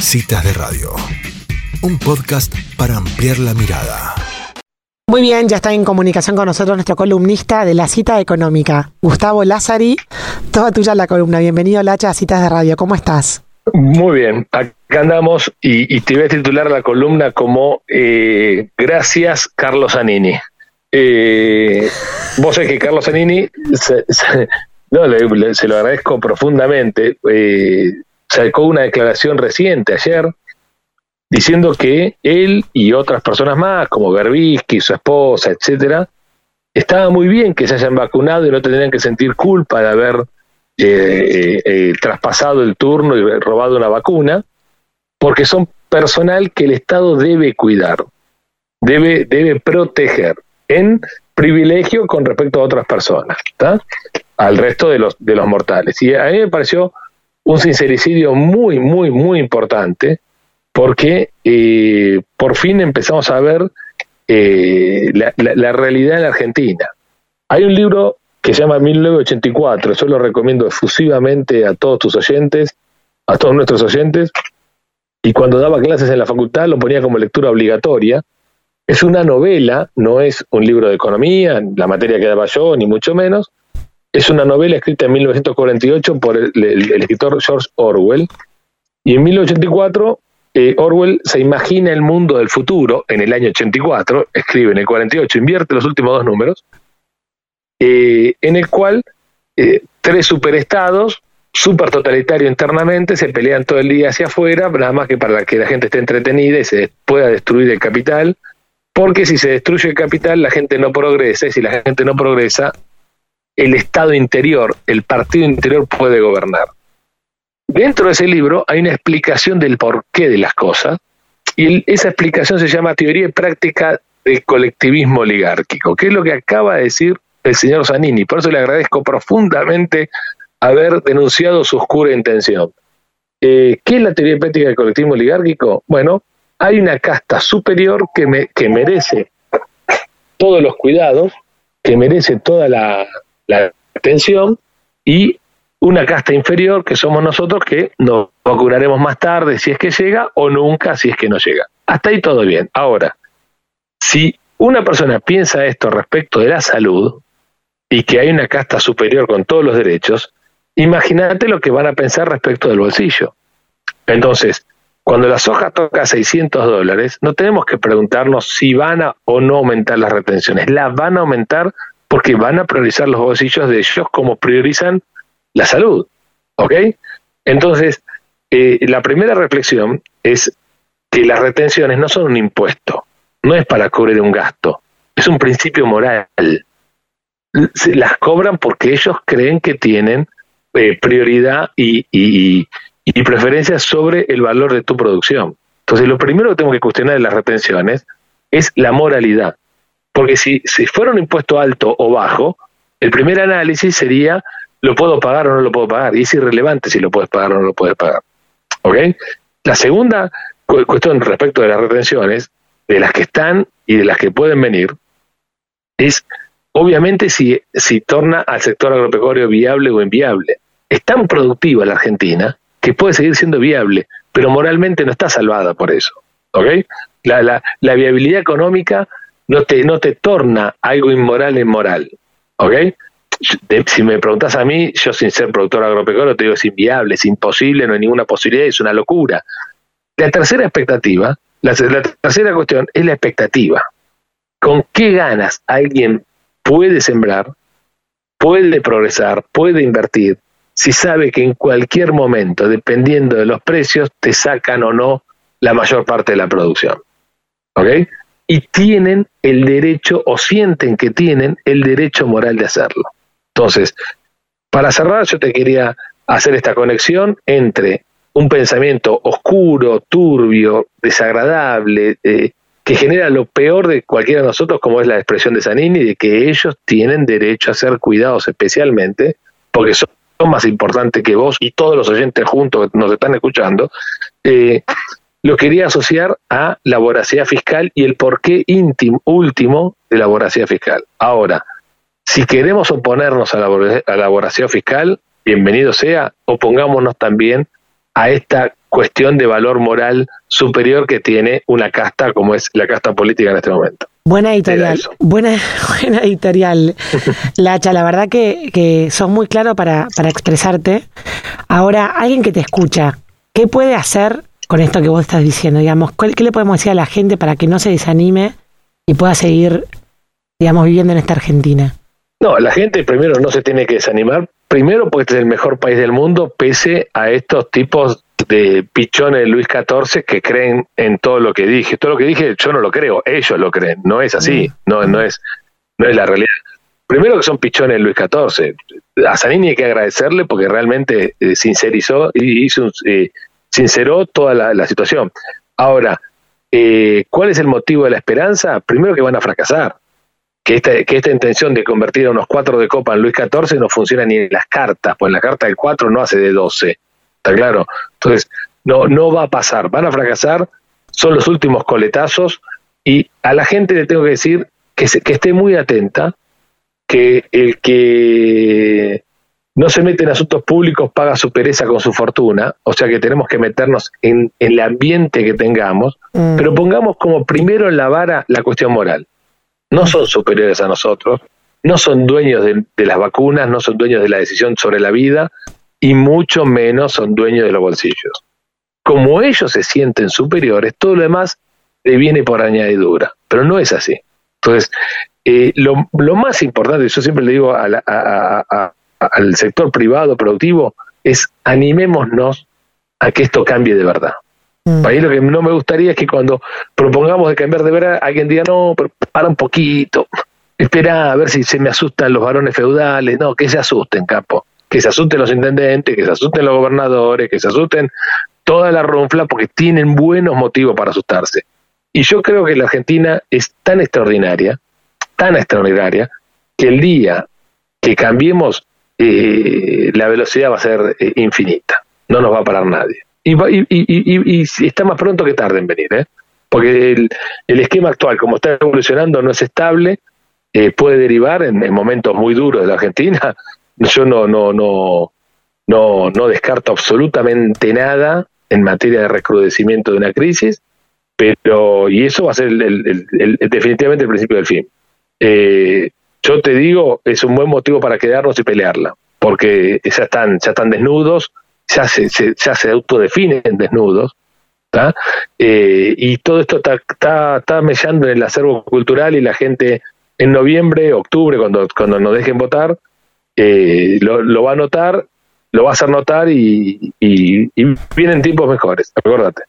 Citas de Radio, un podcast para ampliar la mirada. Muy bien, ya está en comunicación con nosotros nuestro columnista de la cita económica, Gustavo Lázari. Toda tuya la columna. Bienvenido, Lacha, a Citas de Radio. ¿Cómo estás? Muy bien, acá andamos y, te voy a titular la columna como eh, Gracias, Carlos Anini. Eh, vos sabés que Carlos Anini, se, no, se lo agradezco profundamente, eh, sacó una declaración reciente ayer diciendo que él y otras personas más, como Berbisky, su esposa, etcétera, estaba muy bien que se hayan vacunado y no tendrían que sentir culpa de haber eh, eh, traspasado el turno y robado una vacuna, porque son personal que el Estado debe cuidar, debe, debe proteger en privilegio con respecto a otras personas, al resto de los, de los mortales. Y a mí me pareció un sincericidio muy, muy, muy importante, porque eh, por fin empezamos a ver eh, la, la, realidad en la Argentina. Hay un libro que se llama 1984, yo lo recomiendo efusivamente a todos tus oyentes, a todos nuestros oyentes, y cuando daba clases en la facultad lo ponía como lectura obligatoria. Es una novela, no es un libro de economía, la materia que daba yo, ni mucho menos. Es una novela escrita en 1948 por el, escritor George Orwell. Y en 1984 eh, Orwell se imagina el mundo del futuro en el año 84, escribe en el 48, invierte los últimos dos números, eh, en el cual eh, tres superestados, super totalitario internamente, se pelean todo el día hacia afuera, nada más que para que la gente esté entretenida y se pueda destruir el capital, porque si se destruye el capital, la gente no progresa, y si la gente no progresa, el Estado interior, el partido interior puede gobernar. Dentro de ese libro hay una explicación del porqué de las cosas, y esa explicación se llama Teoría y Práctica del Colectivismo Oligárquico, que es lo que acaba de decir el señor Zanini. Por eso le agradezco profundamente haber denunciado su oscura intención. Eh, ¿Qué es la teoría práctica del colectivismo oligárquico? Bueno, hay una casta superior que, me, que merece todos los cuidados, que merece toda la, la atención, y una casta inferior que somos nosotros que nos vacunaremos más tarde si es que llega o nunca si es que no llega. Hasta ahí todo bien. Ahora, si una persona piensa esto respecto de la salud, y que hay una casta superior con todos los derechos, imagínate lo que van a pensar respecto del bolsillo. Entonces, cuando la soja toca 600 dólares, no tenemos que preguntarnos si van a o no aumentar las retenciones. Las van a aumentar porque van a priorizar los bolsillos de ellos como priorizan la salud. ¿Ok? Entonces, eh, la primera reflexión es que las retenciones no son un impuesto, no es para cubrir un gasto, es un principio moral se las cobran porque ellos creen que tienen eh, prioridad y, y, preferencia sobre el valor de tu producción. Entonces, lo primero que tengo que cuestionar de las retenciones es la moralidad. Porque si, si fuera un impuesto alto o bajo, el primer análisis sería, ¿lo puedo pagar o no lo puedo pagar? Y es irrelevante si lo puedes pagar o no lo puedes pagar. ¿Ok? La segunda cuestión respecto de las retenciones, de las que están y de las que pueden venir, es obviamente si, si torna al sector agropecuario viable o inviable. Es tan productiva la Argentina que puede seguir siendo viable, pero moralmente no está salvada por eso. ¿ok? La, la, la viabilidad económica no te, no te torna algo inmoral en moral. ¿ok? si me preguntas a mí, yo sin ser productor agropecuario te digo es inviable, es imposible, no hay ninguna posibilidad, es una locura. La tercera expectativa, la, la tercera cuestión es la expectativa. ¿Con qué ganas alguien puede sembrar, puede progresar, puede invertir, si sabe que en cualquier momento, dependiendo de los precios, te sacan o no la mayor parte de la producción. ¿Ok? Y tienen el derecho o sienten que tienen el derecho moral de hacerlo. Entonces, para cerrar, yo te quería hacer esta conexión entre un pensamiento oscuro, turbio, desagradable, eh, que genera lo peor de cualquiera de nosotros, como es la expresión de Zanini, de que ellos tienen derecho a ser cuidados especialmente, porque son, más importantes que vos y todos los oyentes juntos que nos están escuchando, eh, lo quería asociar a la voracidad fiscal y el porqué íntimo, último de la voracidad fiscal. Ahora, si queremos oponernos a la, a la voracidad fiscal, bienvenido sea, opongámonos también a esta cuestión de valor moral superior que tiene una casta como es la casta política en este momento. Buena editorial, buena, buena editorial, Lacha. La verdad que, que sos muy claro para, para expresarte. Ahora, alguien que te escucha, ¿qué puede hacer con esto que vos estás diciendo? Digamos, ¿qué le podemos decir a la gente para que no se desanime y pueda seguir, digamos, viviendo en esta Argentina? No, la gente primero no se tiene que desanimar, primero porque este es el mejor país del mundo, pese a estos tipos de pichones de Luis XIV que creen en todo lo que dije. Todo lo que dije yo no lo creo, ellos lo creen, no es así, mm. no, no, es, no es la realidad. Primero que son pichones de Luis XIV. A Zanini hay que agradecerle porque realmente eh, sincerizó y hizo, eh, sinceró toda la, situación. Ahora, eh, ¿cuál es el motivo de la esperanza? Primero que van a fracasar que esta, que esta intención de convertir a unos cuatro de copa en Luis XIV no funciona ni en las cartas, pues la carta del 4 no hace de 12, ¿está claro? Entonces, no, no va a pasar, van a fracasar, son los últimos coletazos y a la gente le tengo que decir que, que esté muy atenta, que el que no se mete en asuntos públicos paga su pereza con su fortuna, o sea que tenemos que meternos en, el ambiente que tengamos, mm. pero pongamos como primero en la vara la cuestión moral no son superiores a nosotros, no son dueños de, las vacunas, no son dueños de la decisión sobre la vida y mucho menos son dueños de los bolsillos. Como ellos se sienten superiores, todo lo demás le viene por añadidura, pero no es así. Entonces, eh, lo, más importante, yo siempre le digo al sector privado productivo, es animémonos a que esto cambie de verdad. Mm. Ahí lo que no me gustaría es que cuando propongamos de cambiar de verdad, alguien diga, no, pero para un poquito, espera a ver si se me asustan los varones feudales, no, que se asusten, capo, que se asusten los intendentes, que se asusten los gobernadores, que se asusten toda la ronfla, porque tienen buenos motivos para asustarse. Y yo creo que la Argentina es tan extraordinaria, tan extraordinaria, que el día que cambiemos, eh, la velocidad va a ser eh, infinita, no nos va a parar nadie. Y, está más pronto que tarde en venir, ¿eh? porque el, esquema actual, como está evolucionando, no es estable, eh, puede derivar en, momentos muy duros de la Argentina. Yo no, no, no, no, no descarto absolutamente nada en materia de recrudecimiento de una crisis, pero y eso va a ser definitivamente el principio del fin. Eh, yo te digo, es un buen motivo para quedarnos y pelearla, porque ya están, ya están desnudos, ya se, ya se autodefinen desnudos, eh, y todo esto está, está, mellando en el acervo cultural y la gente en noviembre, octubre, cuando, cuando nos dejen votar, eh, lo, va a notar, lo va a hacer notar y, y, vienen tiempos mejores, acuérdate.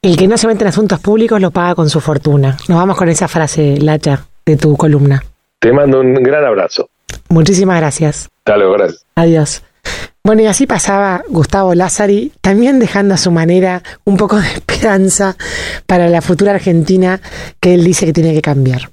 El que no se mete en asuntos públicos lo paga con su fortuna. Nos vamos con esa frase, Lacha, de tu columna. Te mando un gran abrazo. Muchísimas gracias. Hasta gracias. Adiós. Bueno, y así pasaba Gustavo Lázari, también dejando a su manera un poco de esperanza para la futura Argentina que él dice que tiene que cambiar.